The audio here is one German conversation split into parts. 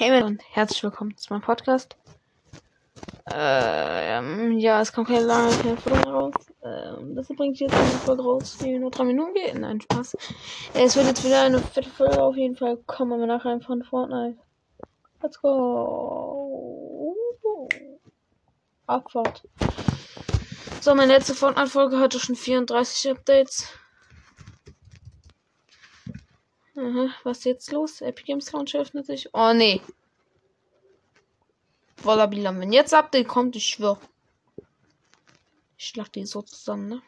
Hey und herzlich willkommen zu meinem Podcast. Ähm, ja, es kommt keine lange keine Folge raus. Ähm, deshalb bringe ich jetzt eine Folge raus, die nur drei Minuten geht. Nein, Spaß. Es wird jetzt wieder eine fette Folge auf jeden Fall. Kommen wir nachher einfach von Fortnite. Let's go. Abfahrt. So, meine letzte Fortnite-Folge hatte schon 34 Updates. Aha, was ist jetzt los? Epic Games Launcher öffnet sich. Oh nee. Wallabilam, wenn jetzt Update kommt, ich schwör. Ich schlag die so zusammen, ne?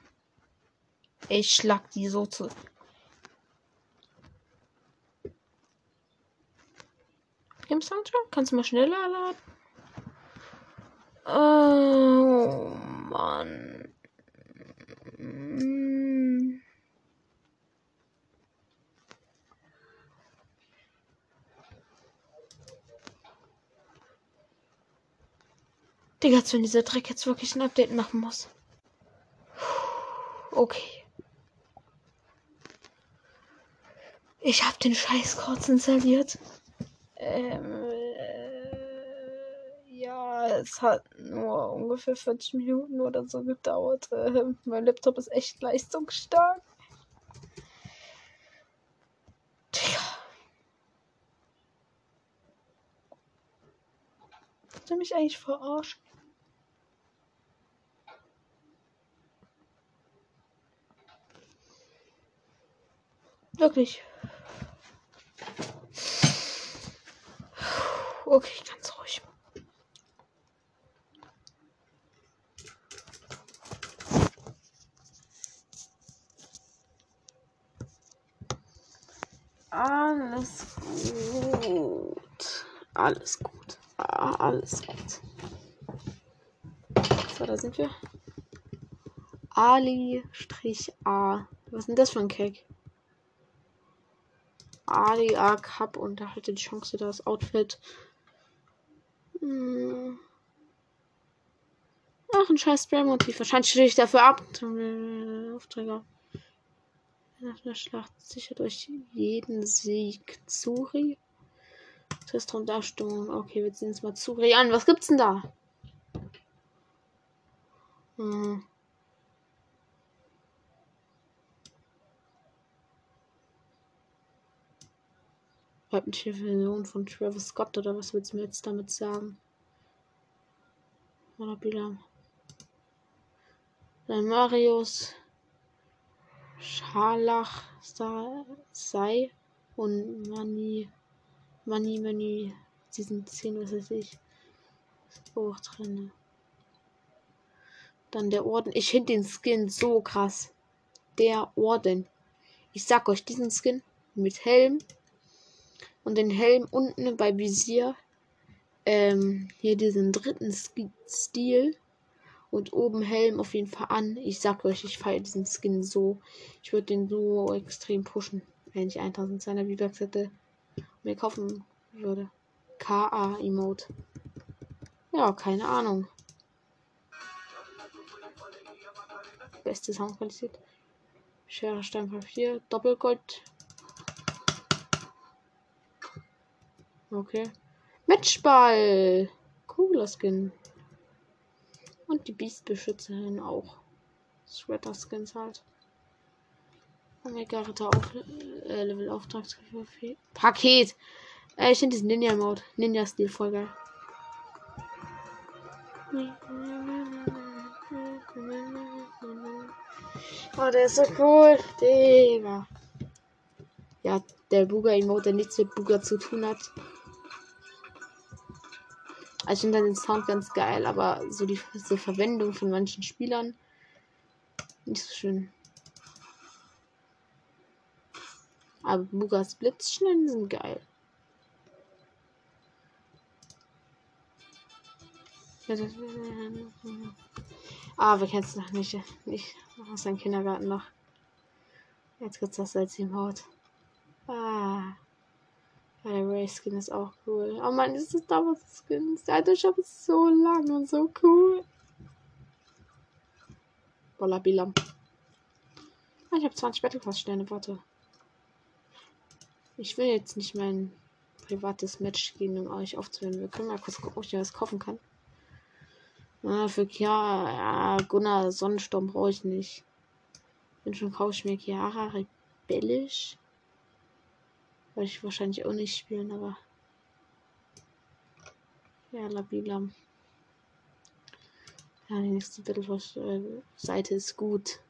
Ich schlag die so zu. Games Launcher? Kannst du mal schneller laden? Oh Mann. Mm. Digga, als wenn dieser Dreck jetzt wirklich ein Update machen muss. Okay. Ich hab den Scheiß kurz installiert. Ähm, äh, ja, es hat nur ungefähr 40 Minuten oder so gedauert. Äh, mein Laptop ist echt leistungsstark. Digga. Willst du mich eigentlich verarschen? Wirklich. Okay, ganz ruhig. Alles gut. Alles gut. Alles gut. So, da sind wir. Ali-A. Was ist denn das für ein Cake? Ali A Cup und da hatte die Chance, das Outfit. Hm. Ach, ein scheiß Spray-Motiv. Wahrscheinlich stehe ich dafür ab. Aufträge. Nach der Schlacht sicher durch jeden Sieg. Zuri. Und Darstellung. Okay, wir ziehen uns mal Zuri an. Was gibt's denn da? Hm. Version von Travis Scott oder was willst du mir jetzt damit sagen? Oder Bilam. Dann Marius. Scharlach sei und Mani. Mani, Mani. Diesen 10, was weiß ich. Auch drin. Dann der Orden. Ich finde den Skin so krass. Der Orden. Ich sag euch, diesen Skin mit Helm, und den Helm unten bei Visier. Ähm, hier diesen dritten Stil. Und oben Helm auf jeden Fall an. Ich sag euch, ich feiere diesen Skin so. Ich würde den so extrem pushen, wenn ich 1200 V-Bucks hätte. Mir kaufen würde. KA Emote. Ja, keine Ahnung. Beste Soundqualität. Schere, Stein, Papier. Doppelgold. Okay. Matchball. Cooler Skin. Und die Beastbeschützerin auch. Sweater Skins halt. Omega Ritter auf äh, Level Auftragspaket. Paket. Äh, ich finde diesen Ninja Mode. Ninja Stil voll geil. Oh, der ist so cool. Digga. Ja, der Buga Emote, der nichts mit Buga zu tun hat. Also ich finde den Sound ganz geil, aber so die so Verwendung von manchen Spielern nicht so schön. Aber Bugas Blitzschnellen sind geil. Ah, wir kennen es noch nicht. Nicht aus dem Kindergarten noch. Jetzt gibt's das als im Haut. Ah. Der Ray Skin ist auch cool. Oh man, das ist damals Skins. Der alte Shop ist so lang und so cool. Bollabilam. Ah, ich habe 20 Battlepass Sterne, warte. Ich will jetzt nicht meinen privates Match gehen, um euch aufzuhören. Wir können mal kurz gucken, ob ich mir was kaufen kann. Ah, für Chiara, ja, Gunnar, Sonnensturm brauche ich nicht. Bin schon kaufe ich mir Chiara rebellisch. Wollte ich wahrscheinlich auch nicht spielen, aber. Ja, Labilam. Ja, die nächste Battle-Seite ist gut.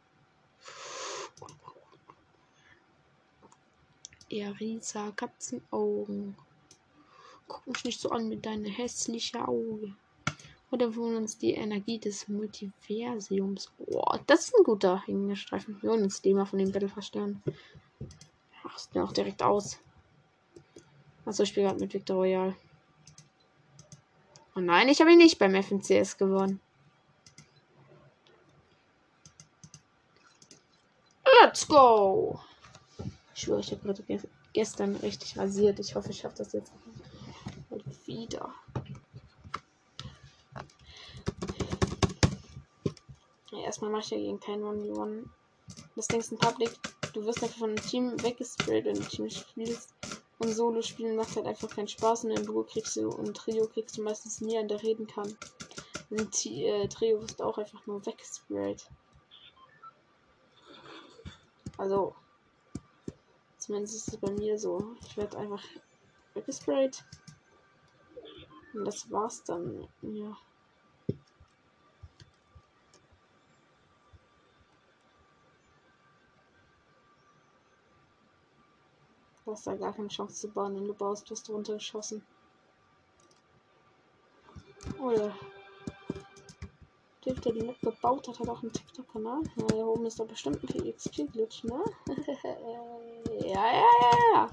Erisa, Katzenaugen. Guck mich nicht so an mit deinem hässlichen Auge. Oder wir holen uns die Energie des Multiversums. Boah, das ist ein guter Streifen. Wir holen uns den mal von den Battle verstören. Ach, sieht mir auch direkt aus. Achso, ich spiele gerade mit Victor Royal. Oh nein, ich habe ihn nicht beim FNCS gewonnen. Let's go! Ich schwöre, ich habe gerade gestern richtig rasiert. Ich hoffe, ich schaffe das jetzt wieder. Ja, erstmal mache ich ja gegen keinen 1v1. Das denkst du Public, du wirst einfach von einem Team weggesprayt, wenn du Team spielst. Und Solo spielen macht halt einfach keinen Spaß. Und im Duo kriegst du und Trio kriegst du meistens nie an der reden kann. Und äh, Trio wirst auch einfach nur weggesprayt. Also, zumindest ist es bei mir so. Ich werde einfach weggesprayt. Und das war's dann. Ja. Du hast da gar keine Chance zu bauen, wenn du baust, wirst du runtergeschossen. Oder der, der die Map gebaut hat, hat auch einen TikTok-Kanal. Ja, hier oben ist doch bestimmt ein PXP-Glitch, ne? ja, ja, ja, ja.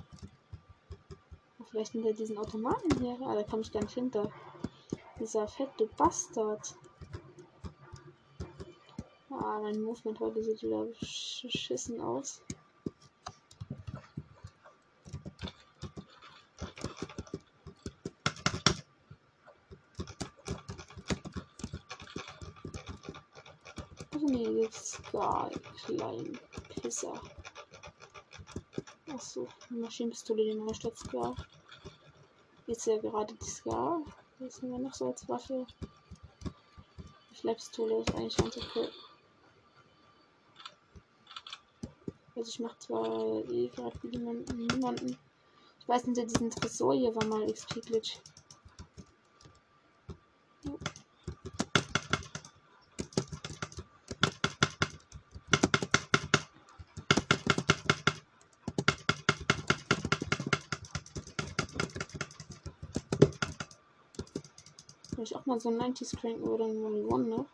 Vielleicht hinter diesen Automaten hier. Ah, da komme ich gar nicht hinter. Dieser fette Bastard. Ah, mein Movement heute sieht wieder beschissen aus. nee, jetzt gar klein Pisser. Achso, Maschinenpistole den wir statt Scar. Jetzt ja gerade die Scar. Was haben wir noch so als Waffe? Die Flapstole ist eigentlich ganz okay. Also ich mache zwar eh gerade niemanden. Ich weiß nicht, diesen Tresor hier war mal XP-Glitch. Mal so 90s cranken oder ein One ne?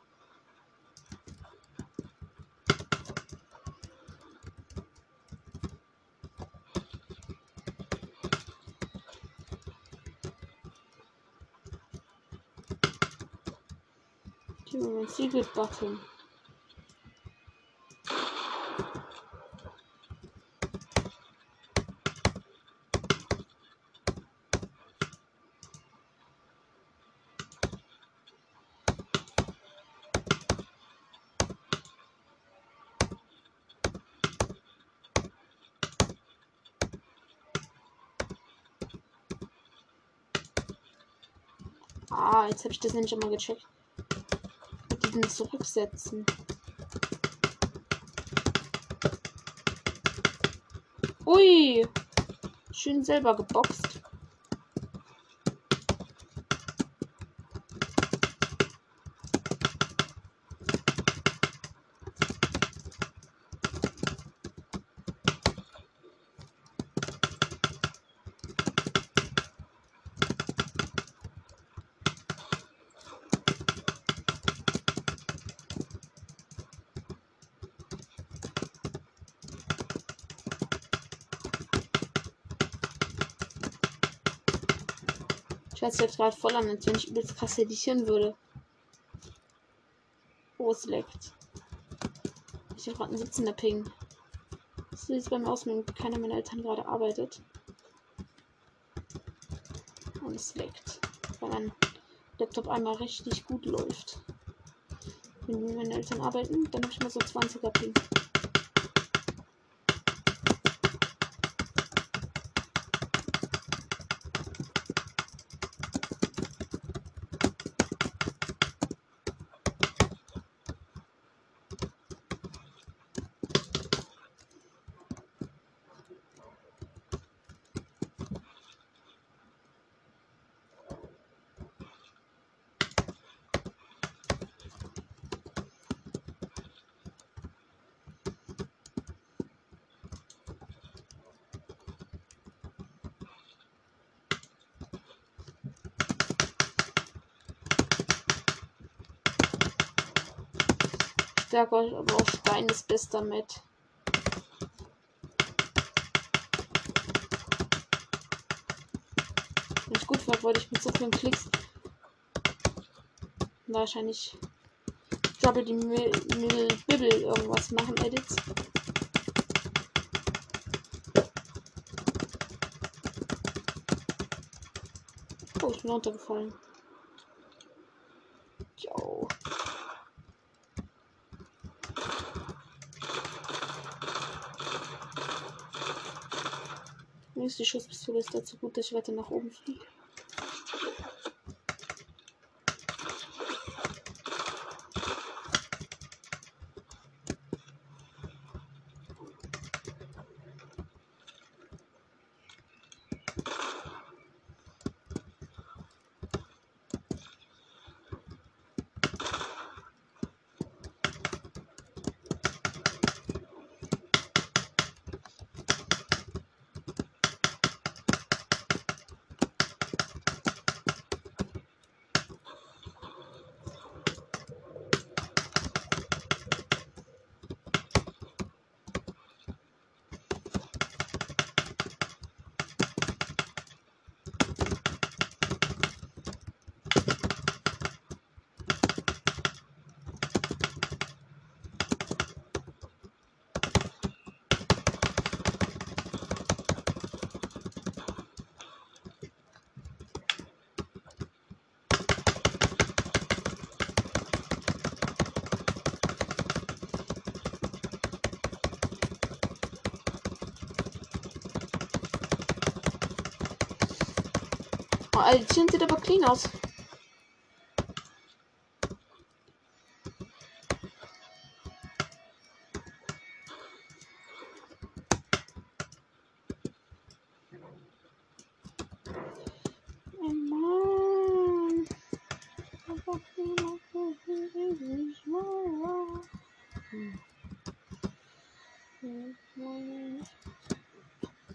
Secret Button. Jetzt habe ich das nämlich mal gecheckt. Mit diesen Zurücksetzen. Ui. Schön selber geboxt. Sich jetzt gerade voll an, als wenn ich übelst krass editieren würde. Oh, es leckt. Ich habe gerade einen sitzender Ping. So sieht es bei mir aus, wenn keiner meiner Eltern gerade arbeitet. Und es leckt. Weil mein Laptop einmal richtig gut läuft. Wenn meine Eltern arbeiten, dann habe ich mal so 20er Ping. Euch aber auch Stein ist bester mit. Wenn ich gut war, wollte ich mit so vielen Klicks wahrscheinlich Double die Bibble irgendwas machen, Edits. Oh, ich bin runtergefallen. Jo. Die Schusspistole ist dazu gut, dass ich weiter nach oben fliege. Alter, die sieht aber clean aus.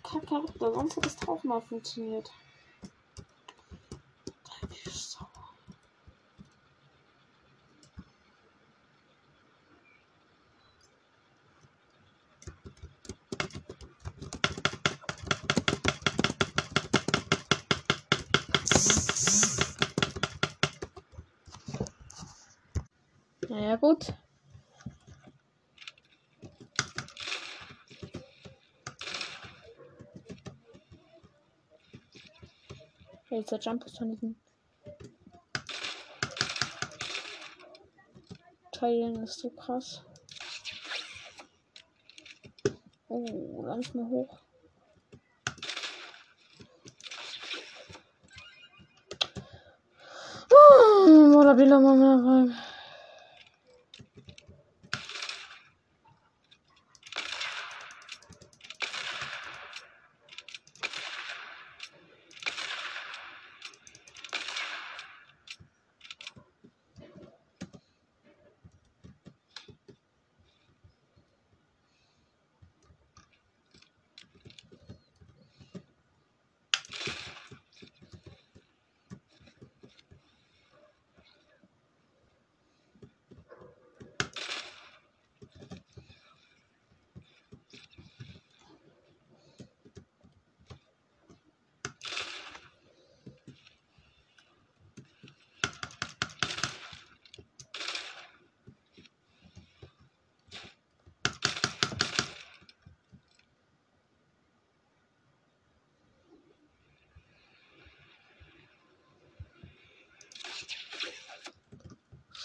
Kacke, sonst hat das auch mal funktioniert. Naja, gut. Jetzt der Jump ist von diesen Teilen ist so krass. Oh, ganz mal hoch. Oh, la Bila Mama.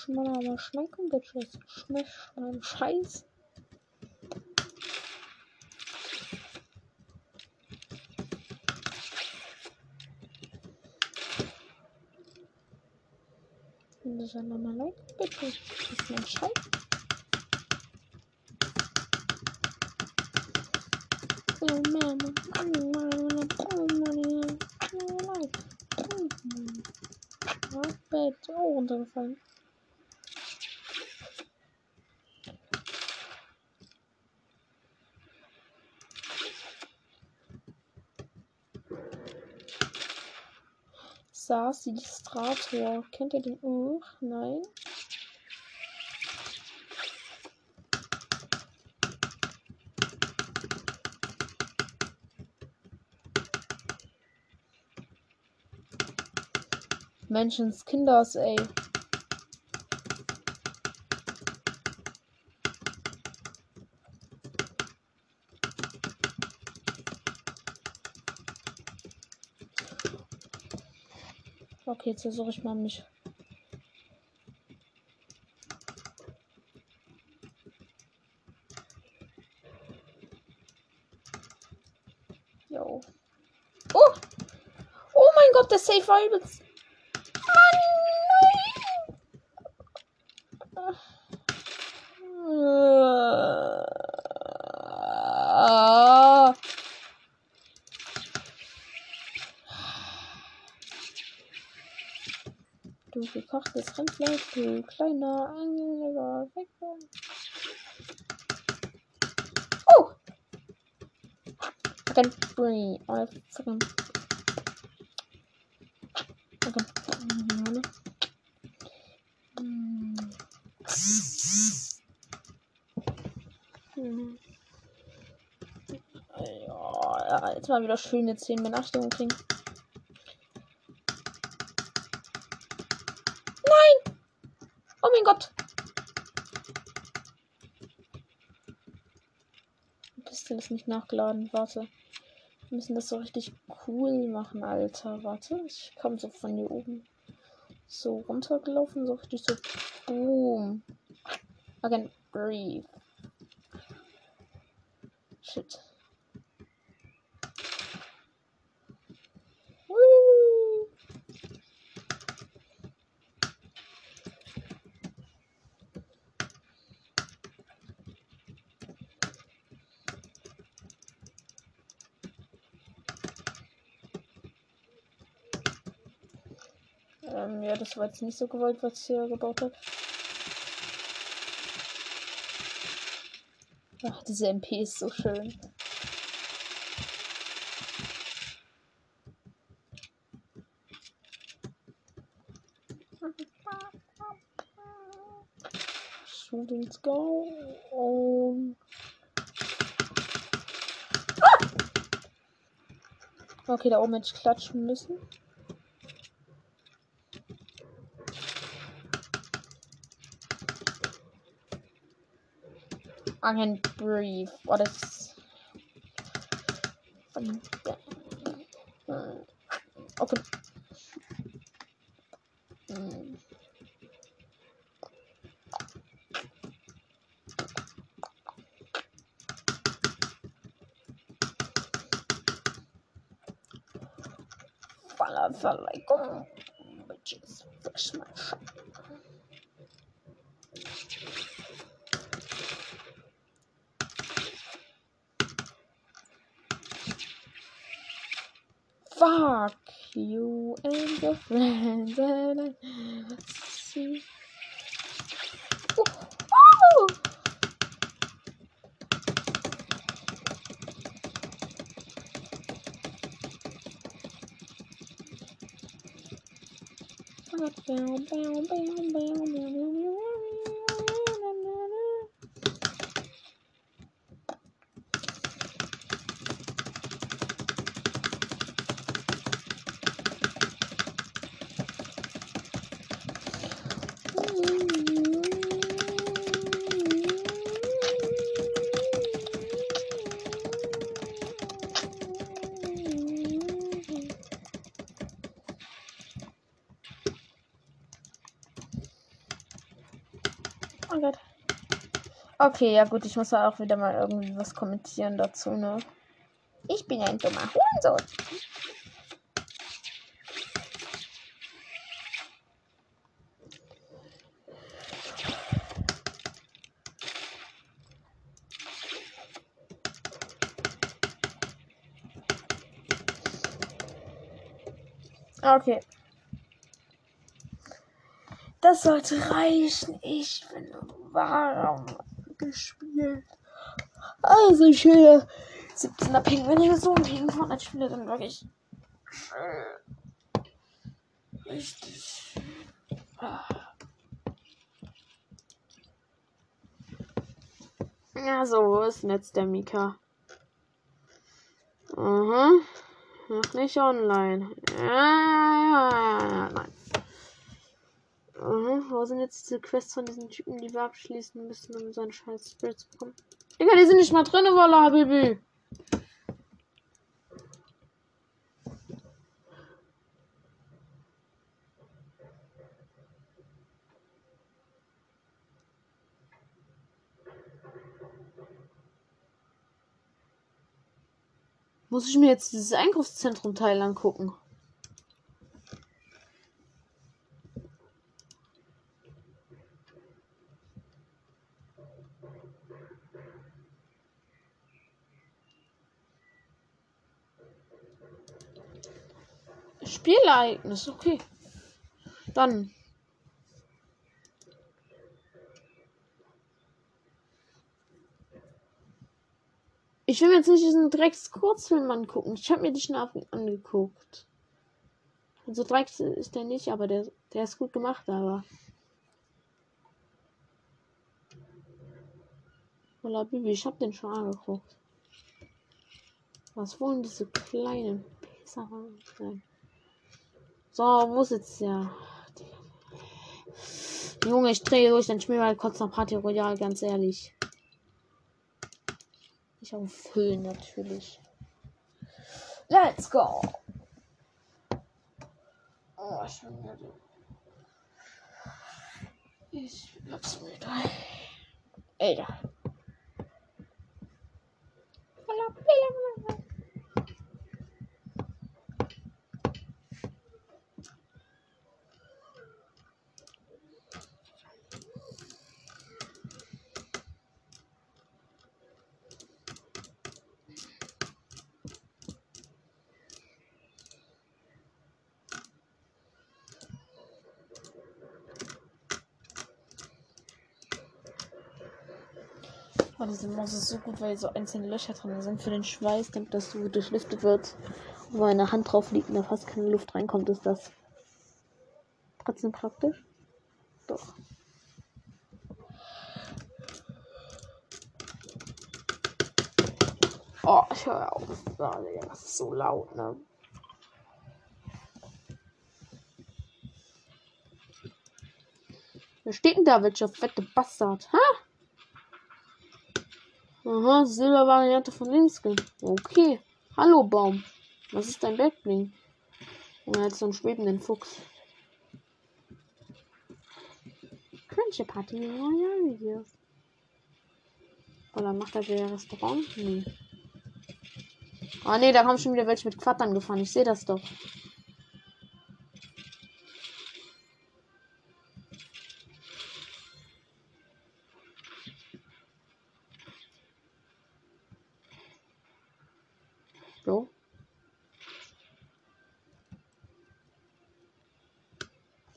Schmaler aber schmecken, Bitches. Schmeck mein Scheiß. Salam alaikum, bitte. Das ist mein Scheiß. Oh, Mama. Oh, Mama. Oh, Mama. Oh, Bett. Oh, runtergefallen. Stars Illustrator. Kennt ihr den auch? Nein. Menschenskinders, ey. Jetzt versuche ich mal mich. Jo. Oh! Oh mein Gott, der Safe war übelst. Gekochtes Rindfleisch, du kleiner Angler, weg. Oh! I can can. Hm. Ja, jetzt mal wieder schöne 10 Benachrichtigungen kriegen. Nein! Oh mein Gott! Die Pistole ist nicht nachgeladen. Warte. Wir müssen das so richtig cool machen, Alter. Warte, ich komme so von hier oben so runtergelaufen, so richtig so boom. Can breathe. Shit. Woo. Ähm, ja, das war jetzt nicht so gewollt, was ich hier gebaut habe. Ach, diese MP ist so schön. Shootings go on. Ah! Okay, da oben hätte ich klatschen müssen. I can breathe. What is. your. Okay, ja gut, ich muss ja auch wieder mal irgendwie was kommentieren dazu, ne? Ich bin ein dummer Hurensohn. Okay. Das sollte reichen. Ich bin warm gespielt. Also will 17er Ping. Wenn ich so einen Ping von spiele, dann wirklich richtig. Ja, so ist jetzt der Mika. Aha. Noch nicht online. Ja, ja, ja, nein. Wo sind jetzt diese Quests von diesen Typen, die wir abschließen müssen, um seinen scheiß Spirit zu bekommen? Digga, die sind nicht mal drin, Walla, Baby. Muss ich mir jetzt dieses Einkaufszentrum-Teil angucken? Spielereignis, okay. Dann. Ich will jetzt nicht diesen Drecks Kurzfilm angucken. Ich habe mir die schon angeguckt. Also Drecks ist der nicht, aber der, der ist gut gemacht, aber. Voila, Bibi, ich hab den schon angeguckt. Was wollen diese kleinen Pisser? Nein. So, wo ist jetzt der? Junge, ich drehe durch, dann spiel mal kurz noch Party Royale, ganz ehrlich. Ich auf Höhen natürlich. Let's go! Oh, schon wieder. Ich hab's müde. Ey, Oh, Maus ist so gut, weil so einzelne Löcher drin sind für den Schweiß, damit das so durchlüftet wird. Und wenn eine Hand drauf liegt und da fast keine Luft reinkommt, ist das trotzdem praktisch. Doch. Oh, ich höre auf. Das ist so laut, ne? Wer steht denn da, welcher fette Bastard? Ha? Aha, Silbervariante von dem. Okay. Hallo Baum. Was ist dein Backbling? Und er so einen schwebenden Fuchs. Cringe Party Royale Videos. Oder macht er der Restaurant? Nee. Ah nee, da kommen schon wieder welche mit Quattern gefahren. Ich sehe das doch.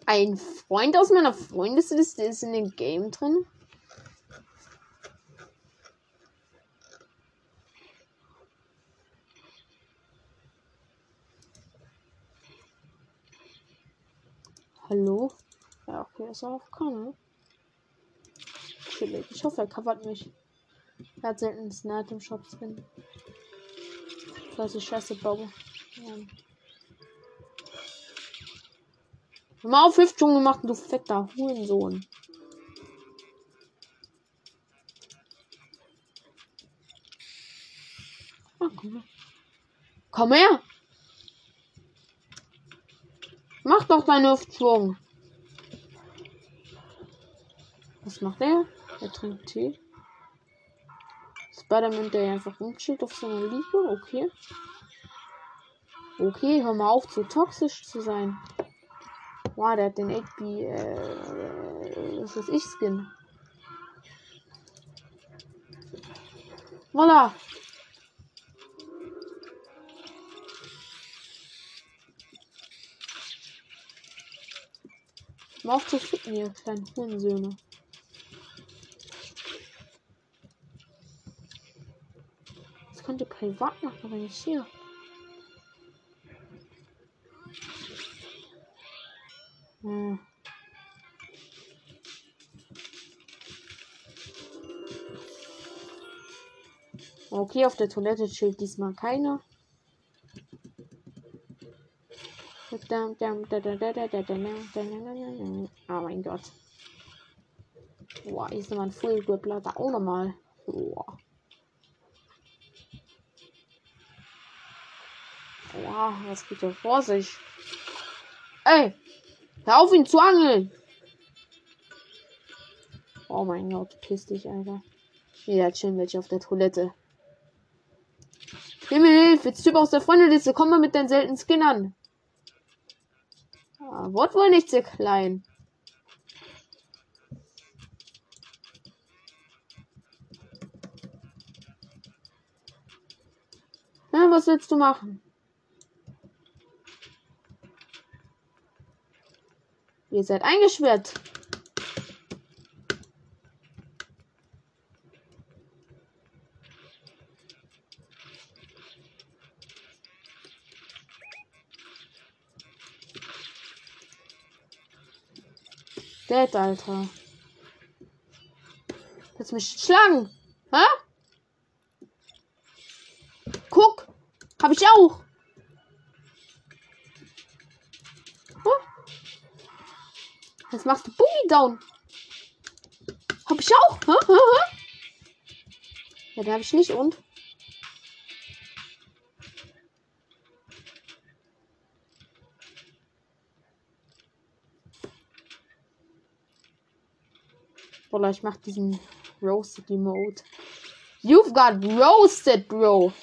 Ein Freund aus meiner Freundesliste ist in dem Game drin. Hallo? Ja, okay, ist auf Kanal. Chillig. Ich hoffe, er covert mich. Er hat selten einen im Shop drin. Falls ich Scheiße baue. Ja. Mal auf, Hüftschwung gemacht, du fetter Hurensohn. Ah, komm her. Mach doch deinen Hüftschwung. Was macht er? Er trinkt Tee. Spider-Man, der einfach umchillt auf seiner Liege. Okay. Okay, hör mal auf, zu toxisch zu sein. Boah, der hat den 8B, äh, was ist ich Skin. Voila! Mal auf zu ficken, ihr kleinen Hurensöhne. Das könnte privat machen, wenn ich hier. Hm. Okay, auf der Toilette chillt diesmal keiner. Oh mein Gott. Boah, hier ist nochmal ein Full Grappler. Da auch nochmal. Boah. Boah, was geht hier vor sich? Ey! Hör auf ihn zu angeln! Oh mein Gott, piss dich, Alter. Ja, chillen welche auf der Toilette. Himmel, Hilfe, jetzt Typ aus der Freundeliste, komm mal mit deinen seltenen Skin an. Ah, Wort wohl nicht sehr klein. Na, was willst du machen? Ihr seid eingesperrt. Dead, Alter. Willst mich schlagen? Hä? Guck. Hab ich auch. Jetzt machst du Boogie down. Hab ich auch. Hä? Hä? Hä? Ja, den hab ich nicht und. Oder ich mach diesen Roasted Emote. You've got roasted, bro.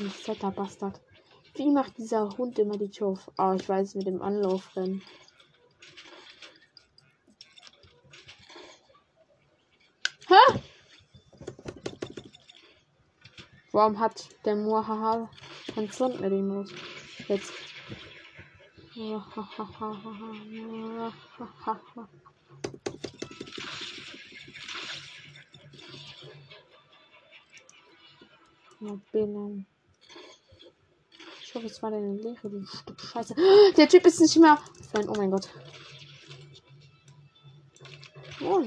Ein fetter Bastard. Wie macht dieser Hund immer die Tür auf? Ah, ich weiß, mit dem Anlaufrennen. Hä? Warum hat der Muahaha kein Sound mehr den Mut? Jetzt. Ja, Binnen. Hoffe, es war deine Lehre, du Stück Scheiße. Der Typ ist nicht mehr. Freund, oh mein Gott. Oh.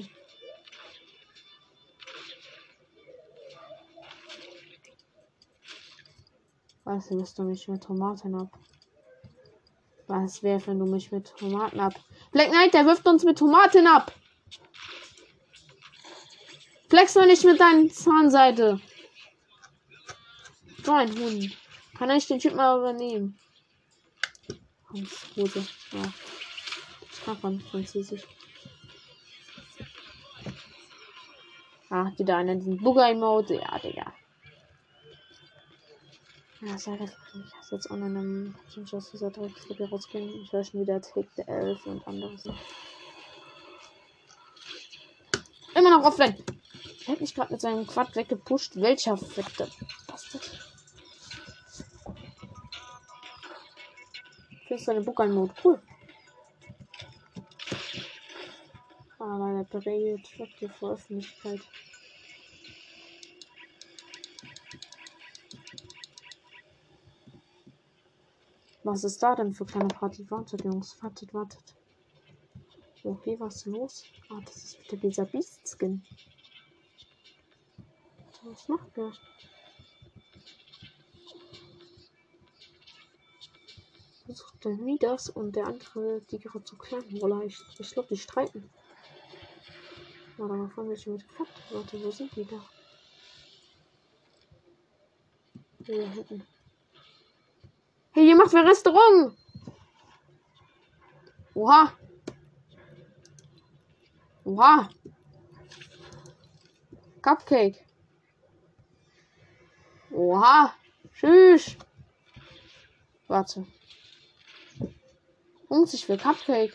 Was wirst du mich mit Tomaten ab? Was wäre, wenn du mich mit Tomaten ab? Black Knight, der wirft uns mit Tomaten ab. Flex mal nicht mit deinen Zahnseite. So Hund. Kann ich den Typ mal übernehmen? Hose. Ja. Ich kann man Französisch. Ah, wieder einer diesen Bugger-Mode. Ja, Digga. Ja, sag das ich hasse jetzt online im Patch aus dieser Dreckslippe rausgehen. Ich höre schon wieder Take the Elf und anderes. Immer noch offline. Er hat mich gerade mit seinem Quad weggepusht. Welcher fette Bastard? Kriegst du eine Buckelmode. Cool. Ah, meine Parade die vor Öffentlichkeit. Was ist da denn für kleine Party? Wartet, Jungs. Wartet, wartet. Okay, was ist los? Ah, das ist wieder dieser Beast-Skin. Was macht der? Versucht der Midas und der andere, die gerade so klein Roller. Ich, ich glaube, die streiten. Warte mal, fangen wir schon mit geklappt. Warte, wo sind die da? Hier hinten. Hey, ihr macht für Restaurant. Oha. Oha. Cupcake. Oha. Tschüss. Warte. Jungs, ich will Cupcake.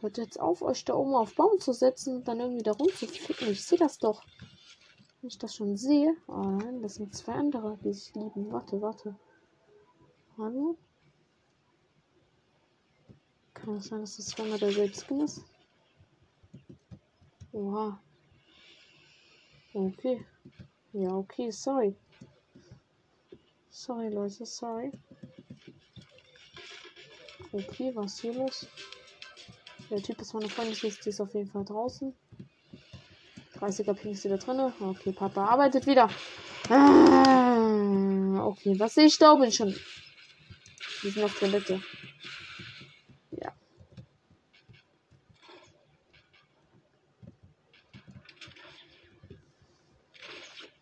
Hört jetzt auf, euch da oben auf Baum zu setzen und dann irgendwie da rumzuficken. Ich sehe das doch. Wenn ich das schon sehe. Oh nein, das sind zwei andere, die sich lieben. Warte, warte. Hallo? Kann es sein, dass das zweimal derselbe Skin ist? Oha. Okay. Ja, okay, sorry. Sorry, Leute, sorry. Okay, was hier los? Der Typ ist meine Freundesliste, ist auf jeden Fall draußen. 30er Ping ist wieder drin. Okay, Papa arbeitet wieder. Ah, okay, was sehe ich da oben schon? Wir sind auf Toilette.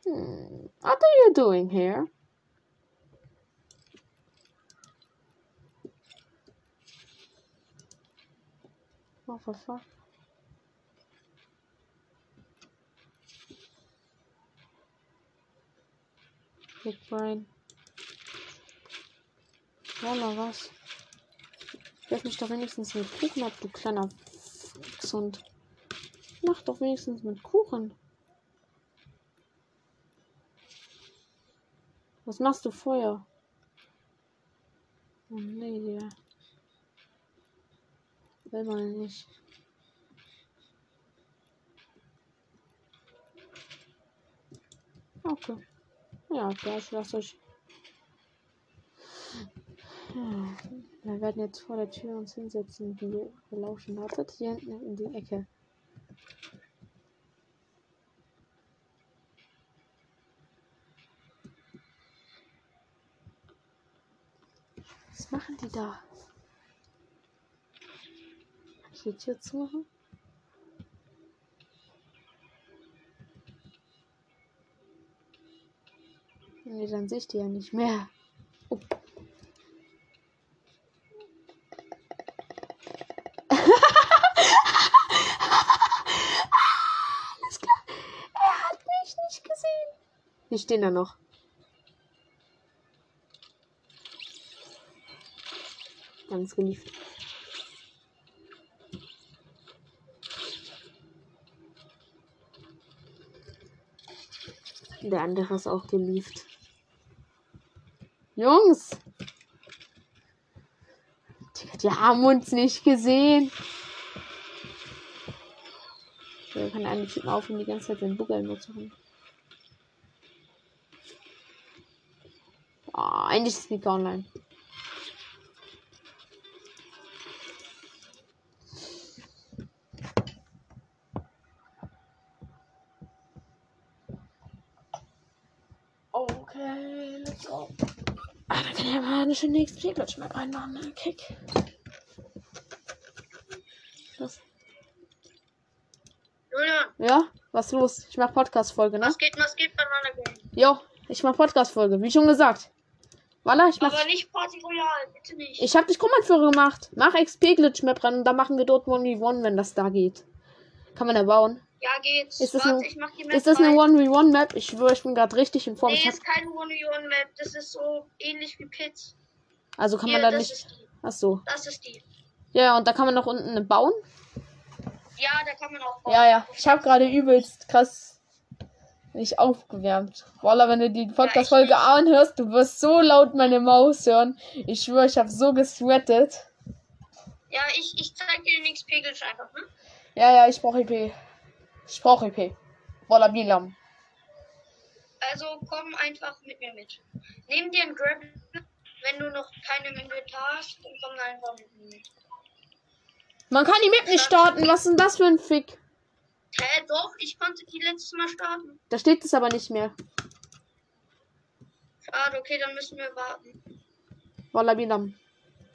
Hmm. What are you doing here? What the fuck? Big Brain. Voila, was? Werf mich doch wenigstens mit Kuchen ab, du kleiner Gesund. Mach doch wenigstens mit Kuchen. Was machst du Feuer? Oh nee, Digga. Will man nicht. Okay. Ja, das lasse ich. Ja, wir werden jetzt vor der Tür uns hinsetzen, die wir lauschen. Wartet hier hinten in die Ecke. Was machen die da? Kann ich die Tür zumachen? Nee, dann sehe ich die ja nicht mehr. Oh. Alles klar. Er hat mich nicht gesehen. Die stehen da noch. Ganz geliebt. Der andere ist auch geliebt. Jungs! Die, die haben uns nicht gesehen. Wir können einen Typen aufhören, die ganze Zeit den Bugger nur zu haben. Oh, eigentlich ist Sneaker online. Ja mal schöne XP-Glitch mehr reinmachen, ne? Kick. Was? Julian, Ja? Was los? Ich mach Podcast-Folge, ne? was geht, was geht Banana Game? Jo, ich mach Podcast-Folge, wie schon gesagt. Walla, ich mach. Aber nicht Party Royale, bitte nicht. Ich hab dich Kommandführer gemacht. Mach XP-Glitch-Map ran und dann machen wir dort 1v1, wenn das da geht. Kann man erbauen. ja, geht's. Ist das Warte, eine- Ist das eine rein. 1v1-Map? Ich schwöre, ich bin gerade richtig in Form. Nee, Ich ist keine 1v1-Map. Das ist so ähnlich wie Pits. Also kann Hier, man da nicht. Ach so. Das ist die. Ja, und da kann man noch unten bauen. Ja, da kann man auch bauen. Ja, ja. Ich habe gerade übelst krass nicht aufgewärmt. Voila, wenn du die Podcast-Folge anhörst, du wirst so laut meine Maus hören. Ich schwöre, ich habe so gesweatet. Ja, ich, ich zeig dir den XP-Glitch einfach, hm? Ja, ja, ich brauche EP. Ich brauche EP. Voila, Bilam. Also komm einfach mit mir mit. Nimm dir ein Grab, wenn du noch keine Inventar hast, dann komm einfach mit. Man kann die Map nicht starten. Was ist denn das für ein Fick? Hä, doch, ich konnte die letztes Mal starten. Da steht es aber nicht mehr. Schade, okay, dann müssen wir warten. Voila, Bilam.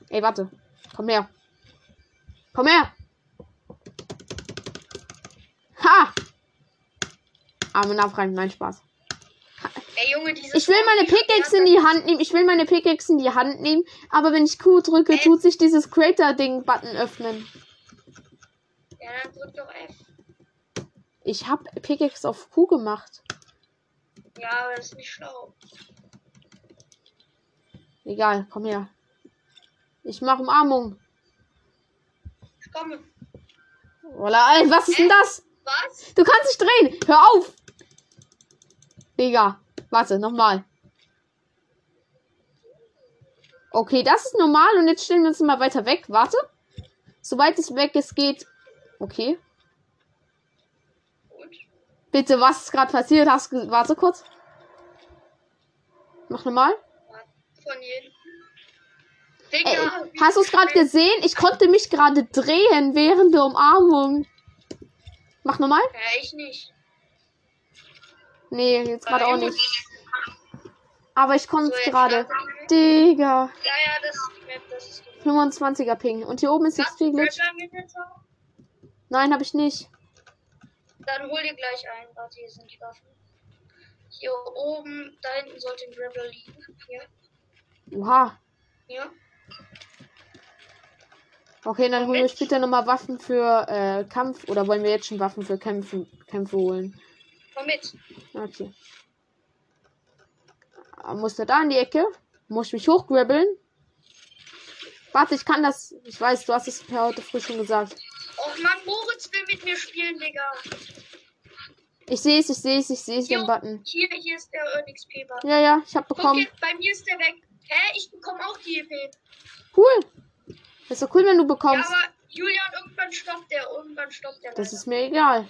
Ey, warte. Komm her. Komm her. Ha! Arme nachfragen, nein, Spaß. Ey, Junge, dieses. Ich will meine Pickaxe in die Hand nehmen. Ich will meine Pickaxe in die Hand nehmen. Aber wenn ich Q drücke, tut sich dieses Creator-Ding-Button öffnen. Ja, dann drück doch F. Ich hab Pickaxe auf Q gemacht. Ja, aber das ist nicht schlau. Egal, komm her. Ich mach Umarmung. Ich komme. Voila, ey, was ist denn das? Was? Du kannst dich drehen. Hör auf. Digga. Warte, nochmal. Okay, das ist normal und jetzt stellen wir uns mal weiter weg. Warte. Soweit es weg ist, geht. Okay. Bitte, was ist gerade passiert? Hast ge- Warte kurz. Mach nochmal. Von jedem. Digga, Ey, hast du es gerade gesehen? Ich konnte mich gerade drehen während der Umarmung. Mach nochmal? Ja, ich nicht. Nee, jetzt gerade auch ich nicht. Aber ich konnte So, jetzt gerade. Digga. Ja, ja, das das ist die Map. 25er Ping. Und hier oben ist du XP Glitch. Jetzt? Nein, habe ich nicht. Dann hol dir gleich ein. Warte, hier sind die Waffen. Hier oben, da hinten sollte ein Grappler liegen. Hier, Oha. hier. Okay, dann holen wir später nochmal Waffen für äh, Kampf. Oder wollen wir jetzt schon Waffen für Kämpfen, Kämpfe holen? Komm mit. Okay. Ah, Muss da in die Ecke? Muss ich mich hochgrabbeln? Warte, ich kann das. Ich weiß, du hast es per heute früh schon gesagt. Och Mann, Moritz will mit mir spielen, Digga. Ich sehe es, ich sehe es, ich sehe es, den Button. Hier, hier ist der Earn XP Button. Ja, ja, ich habe Guck bekommen. jetzt, bei mir ist der weg. Hä? Ich bekomme auch die EP. Cool. Das ist doch cool, wenn du Ja, bekommst. aber Julian, irgendwann stoppt der. Irgendwann stoppt der. Das leider. ist mir egal.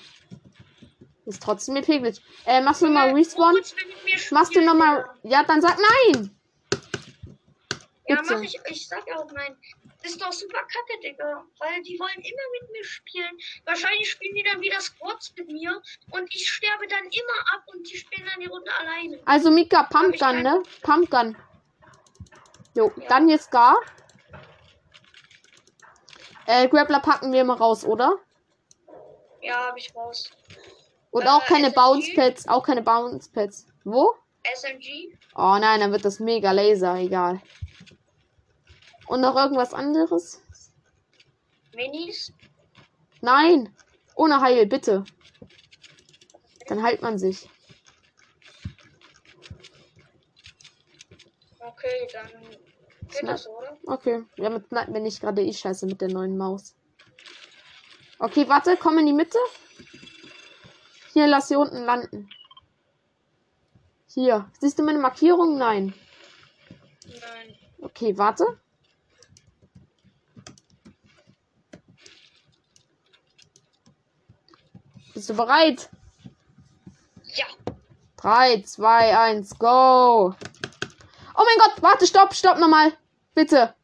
Ist trotzdem mir pegelig. Äh, machst du nochmal Junge, Respawn? Mit Machst du nochmal. Ja, dann sag nein! Ja, mach ich. Ich sag auch nein. Das ist doch super kacke, Digga. Weil die wollen immer mit mir spielen. Wahrscheinlich spielen die dann wieder Squads mit mir. Und ich sterbe dann immer ab und die spielen dann die Runde alleine. Also Mika, Pumpgun, ne? Pumpgun. Jo, Ja. dann hier Scar. Äh, Grappler packen wir mal raus, oder? Ja, hab ich raus. Und Äh, auch keine SMG? Bounce Pads, auch keine Bounce Pads. Wo? SMG? Oh nein, dann wird das mega Laser, egal. Und noch irgendwas anderes? Minis? Nein! Ohne Heil, bitte. Dann heilt man sich. Okay, dann geht das, oder? Okay. Ja, mit Snipe bin ich gerade eh scheiße mit der neuen Maus. Okay, warte, komm in die Mitte. Hier, lass hier unten landen. Hier. Siehst du meine Markierung? Nein. Nein. Okay, warte. Bist du bereit? Ja. 3, 2, 1, go! Oh mein Gott, warte, stopp, stopp nochmal. Bitte.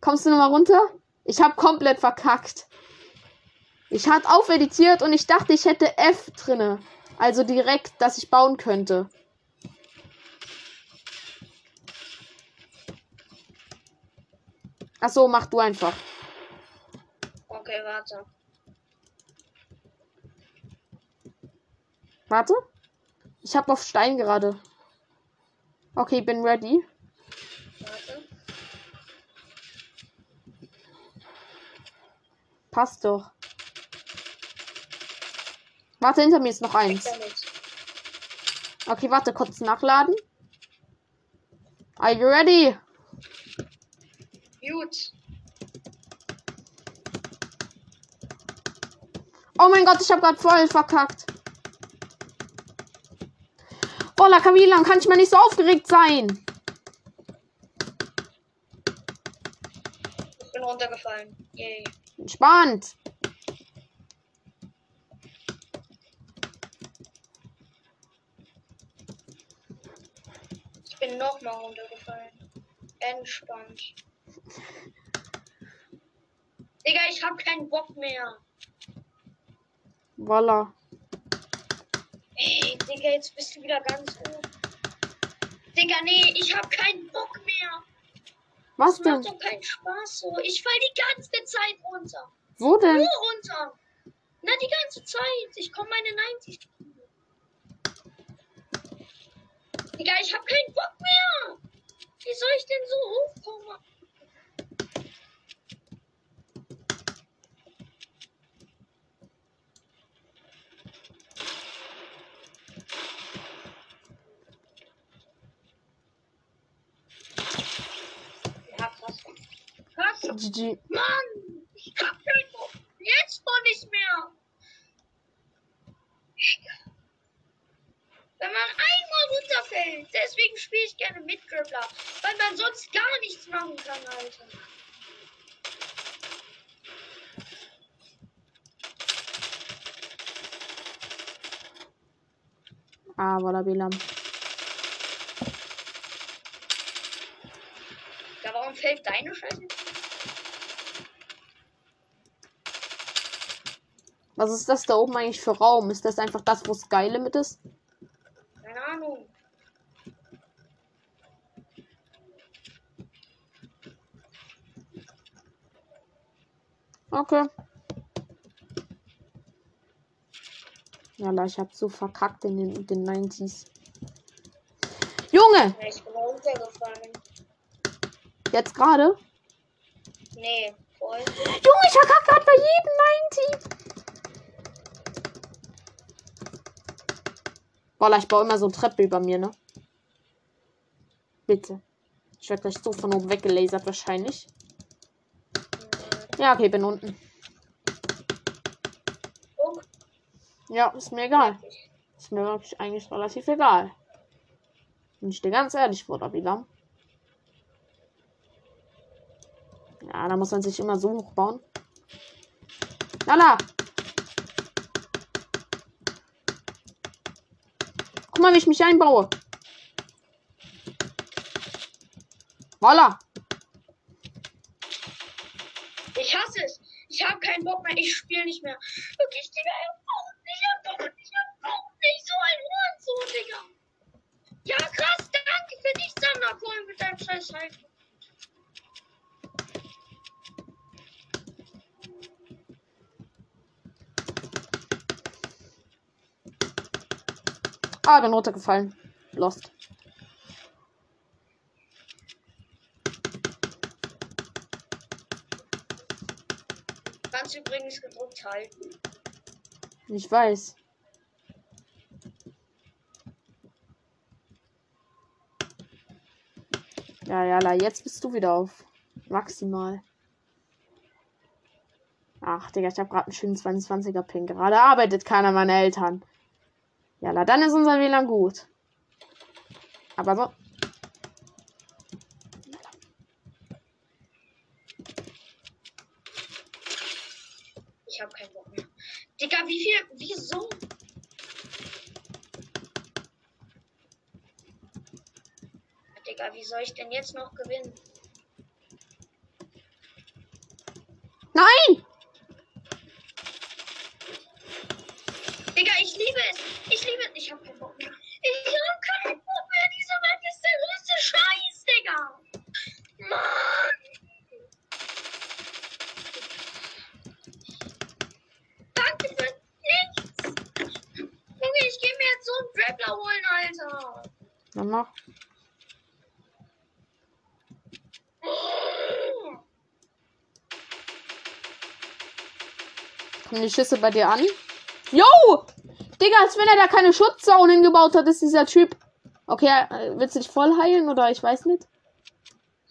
Kommst du nochmal runter? Ich hab komplett verkackt. Ich hatte aufeditiert und ich dachte, ich hätte F drinne. Also direkt, dass ich bauen könnte. Ach so, mach du einfach. Okay, warte. Warte. Ich hab auf Stein gerade. Okay, bin ready. Warte. Passt doch. Warte, hinter mir ist noch eins. Okay, warte, kurz nachladen. Are you ready? Gut. Oh mein Gott, ich habe gerade voll verkackt. Oh, la Camila, kann ich mal nicht so aufgeregt sein? Ich bin runtergefallen. Yay. Entspannt. Bin nochmal runtergefallen. Entspannt. Digga, ich hab keinen Bock mehr. Voila. Ey, Digga, jetzt bist du wieder ganz hoch. Digga, nee, ich hab keinen Bock mehr. Was Das macht denn? doch keinen Spaß so. Ich fall die ganze Zeit runter. Wo denn? Nur runter. Na, die ganze Zeit. Ich komme meine 90. Digga, ich hab keinen Bock mehr. Wie soll ich denn so hochkommen? GG. Mann, ich hab keinen Bock. Jetzt doch nicht mehr. Wenn man einmal runterfällt, deswegen spiele ich gerne mit Grappler, weil man sonst gar nichts machen kann, Alter. Ah, voila, Bilam. Ja, warum fällt deine Scheiße. Was ist das da oben eigentlich für Raum? Ist das einfach das, wo Sky Limit ist? Ahnung. Okay. Ja, ich hab so verkackt in den, den 90s. Junge! Ich bin runtergefallen. Jetzt gerade? Nee, voll. Junge, ich verkacke gerade bei jedem 90. Boah, ich baue immer so Treppe über mir, ne? Bitte. Ich werde gleich so von oben weggelasert wahrscheinlich. Ja, okay, bin unten. Ja, ist mir egal. Ist mir wirklich eigentlich relativ egal. Wenn ich dir ganz ehrlich, Bruder, wie lang? Ja, da muss man sich immer so hochbauen. Lala! Guck mal, wie ich mich einbaue. Voila! Ich hasse es. Ich habe keinen Bock mehr. Ich spiele nicht mehr. Wirklich, Digga. Hab Bock nicht. Ich hab Bock nicht. Ich hab Bock nicht. So ein Hurensohn, Digga. Ja, krass. Danke für dich, Sonderkohl mit deinem scheiß Reifen. Ah, bin runtergefallen. Lost. Kannst übrigens gedrückt halten. Ich weiß. Ja, ja, la, jetzt bist du wieder auf. Maximal. Ach, Digga, ich habe gerade einen schönen 22er Ping. Gerade arbeitet keiner meiner Eltern. Ja, la, dann ist unser WLAN gut. Aber so. Ich habe keinen Bock mehr. Digga, wie viel? Wieso? Digga, wie soll ich denn jetzt noch gewinnen? Nein! Digga, ich liebe es. Ich liebe es. Ich hab keinen Bock mehr. Ich hab keinen Bock mehr. Diese Map ist der größte Scheiß, Digga. Mann. Danke für nichts. Junge, ich geh mir jetzt so einen Grappler holen, Alter. Dann mach. Kommen die Schüsse bei dir an? Yo! Digga, als wenn er da keine Schutzzaun hingebaut hat, ist dieser Typ. Okay, äh, willst du dich voll heilen oder ich weiß nicht?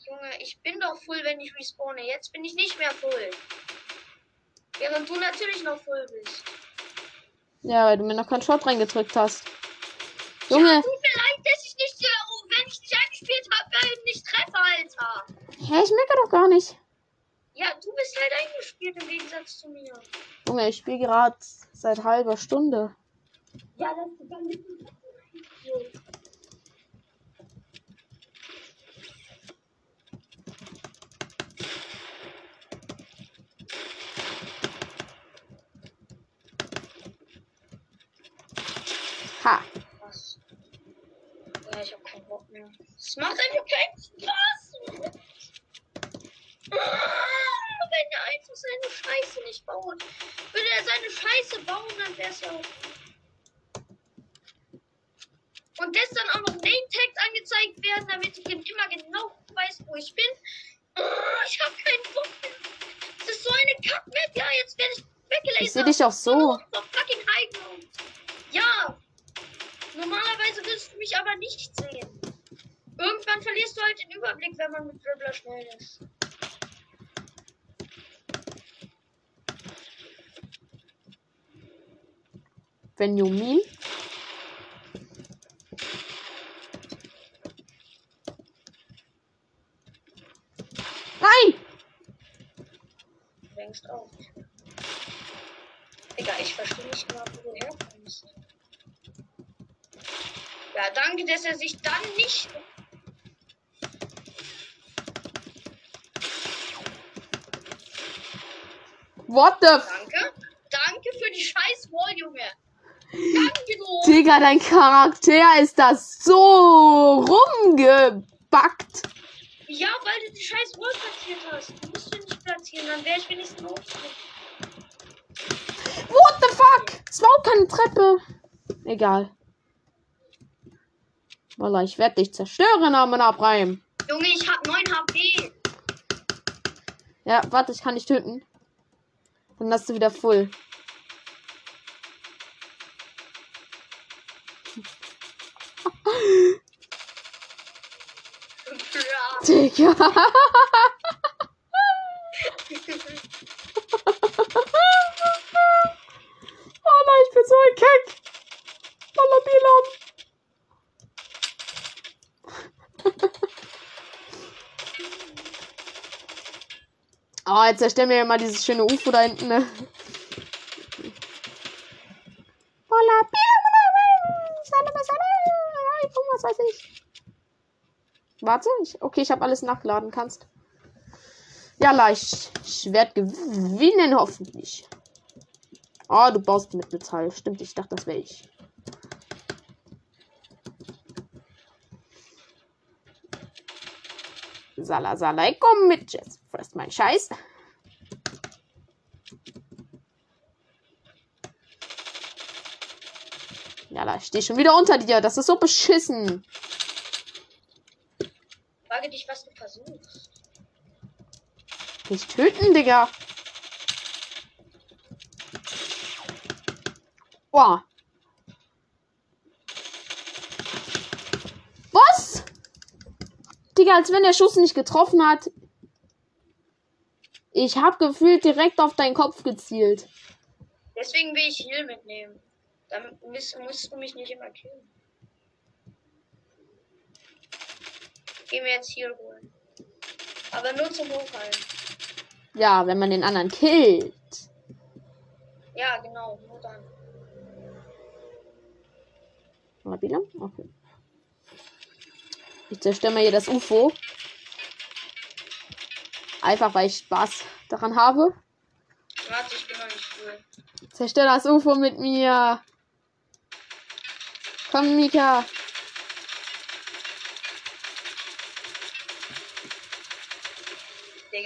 Junge, ich bin doch full, wenn ich respawne. Jetzt bin ich nicht mehr full. Während du natürlich noch full bist. Ja, weil du mir noch keinen Shot reingedrückt hast. Ja, Junge, tut mir leid, dass ich nicht, äh, oh, wenn ich nicht eingespielt habe, äh, nicht treffe, Alter. hä, ich mecker doch gar nicht. Ja, du bist halt eingespielt im Gegensatz zu mir. Junge, ich spiele gerade seit halber Stunde. Ja, das ist dann nicht. Ha. Was? Ja, ich hab keinen Bock mehr. Es macht einfach keinen Spaß. Wenn er einfach seine Scheiße nicht baut. Würde er seine Scheiße bauen, dann wäre es ja auch. Und das dann auch noch Name-Tags angezeigt werden, damit ich eben immer genau weiß, wo ich bin. Ich hab keinen Bock mehr. Das ist so eine Kack-Map. Ja, jetzt werde ich weggelasert. Ich sehe dich auch so. Noch fucking High Ground. Ja. Normalerweise wirst du mich aber nicht sehen. Irgendwann verlierst du halt den Überblick, wenn man mit Dribbler schnell ist. Benjamin. Nein! Längst auf. Digga, ich verstehe nicht genau, wo du herkommst. Ja, danke, dass er sich dann nicht. What the? Danke. Danke für die scheiß Wall, Junge. Danke, du. Digga, dein Charakter ist das so rumgebackt. Ja, weil du die scheiß Wall platziert hast. Die musst du nicht platzieren, dann wäre ich wenigstens auf. What the fuck? Es war auch keine Treppe. Egal. Wallah, ich werde dich zerstören, Armen abreimen. Junge, ich hab 9 HP. Ja, warte, ich kann dich töten. Dann hast du wieder voll. Digga. Oh nein, ich bin so ein Keck. Lalabilam. Oh, jetzt erstellen wir ja mal dieses schöne UFO da hinten, ne? Warte, ich, okay, ich habe alles nachgeladen, kannst. Ja, leicht. Ich werde gewinnen, hoffentlich. Oh, du baust mit Metall. Stimmt, ich dachte, das wäre ich. Sala, komm mit, Jess. Fress mein Scheiß. Ja, da stehe schon wieder unter dir. Das ist so beschissen. Frage dich, was du versuchst. Nicht töten, Digga. Boah. Was? Digga, als wenn der Schuss nicht getroffen hat. Ich hab gefühlt direkt auf deinen Kopf gezielt. Deswegen will ich Heal mitnehmen. Dann musst, musst du mich nicht immer killen. Gehen wir jetzt Heal holen. Aber nur zum Hochheilen. Ja, wenn man den anderen killt. Ja, genau, nur dann. Labile? Okay. Ich zerstöre mal hier das UFO. Einfach weil ich Spaß daran habe. Warte, ich bin noch nicht cool. Zerstör das UFO mit mir. Komm, Mika.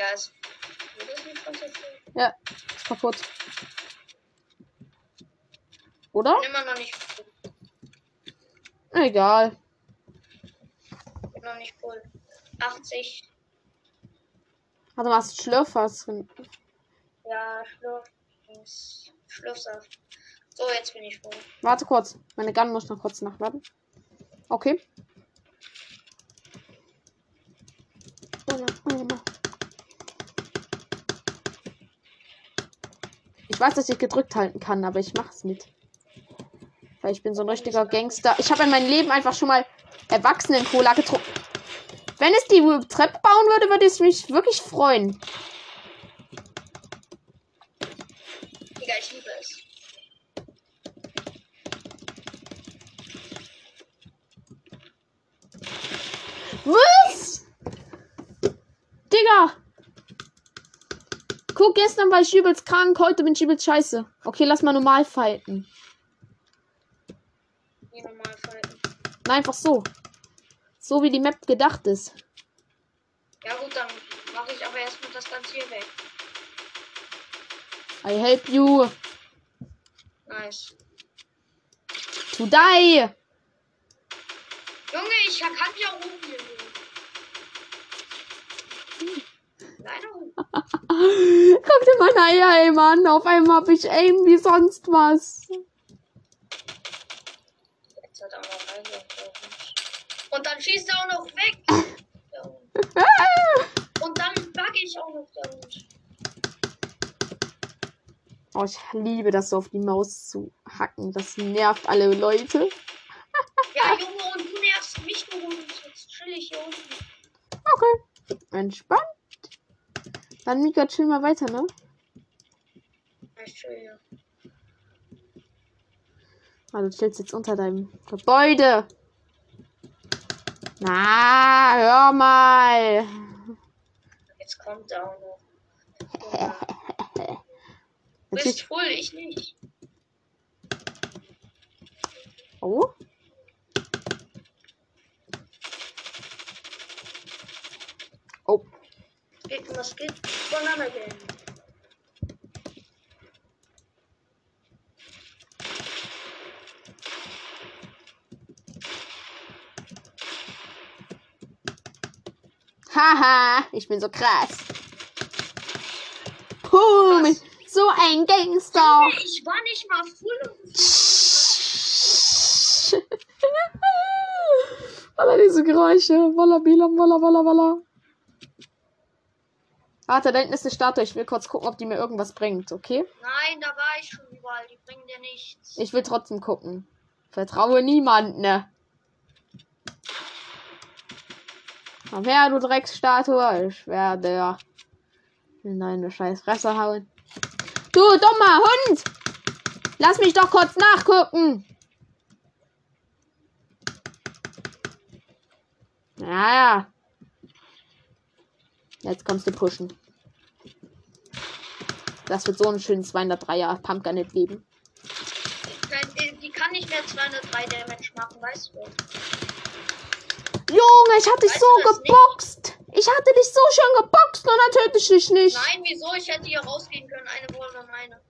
Digga? Ja, ist kaputt. Oder? Immer noch nicht. Egal. Noch nicht cool. 80. Warte mal, hast du Schlürfers drin? Ja, Schlurf. Schlürfsaft. So, jetzt bin ich voll. Warte kurz. Meine Gun muss noch kurz nachladen. Okay. Ich weiß, dass ich gedrückt halten kann, aber ich mach's nicht. Weil ich bin so ein richtiger Gangster. Ich habe in meinem Leben einfach schon mal Erwachsenen-Cola getrunken. Wenn es die Treppe bauen würde, würde ich mich wirklich freuen. Digga, ich liebe es. Was? Digga! Guck, gestern war ich übelst krank, heute bin ich übelst scheiße. Okay, lass mal normal fighten. Wie normal fighten. Nein, einfach so. So wie die Map gedacht ist. Ja gut, dann mache ich aber erstmal das Ganze hier weg. I help you Nice. to die. Junge, ich kann auch oben hier Guck dir meine Eier eben an. Auf einmal habe ich Aim wie sonst was. jetzt hat er auch noch reingeworfen. Und dann schießt er auch noch weg. Und dann bug ich auch noch der Hund. Oh, ich liebe das so auf die Maus zu hacken. Das nervt alle Leute. Ja, Junge, und du nervst mich, du Hund. Jetzt chill ich hier unten. Okay. Entspannt. Dann Mika, chill mal weiter, ne? Ja, ich chill hier. Ah, du chillst jetzt unter deinem Gebäude. Na, hör mal. Jetzt kommt er auch noch. Du bist voll, ich nicht. Oh. Geht, was geht? Banana Game. Haha, ich bin so krass. Puh, mit so ein Gangster. Ich war nicht mal full. Alter, diese Geräusche. Walla, bilam, walla, walla, walla. Warte, da hinten ist eine Statue. Ich will kurz gucken, ob die mir irgendwas bringt, okay? Nein, da war ich schon überall. Die bringen dir nichts. Ich will trotzdem gucken. Vertraue niemand, ne? Komm her, du Drecksstatue. Ich werde in deine scheiß Fresse hauen. Du dummer Hund! Lass mich doch kurz nachgucken. Naja. Jetzt kommst du pushen. Das wird so ein schönes 203er Pumpkin geben. Die- die kann nicht mehr 203 Damage machen, weißt du? Junge, ich hatte dich Weißt so das nicht? geboxt. Ich hatte dich so schön geboxt und dann töte ich dich nicht. Nein, wieso? Ich hätte hier rausgehen können. Eine Wolle und eine.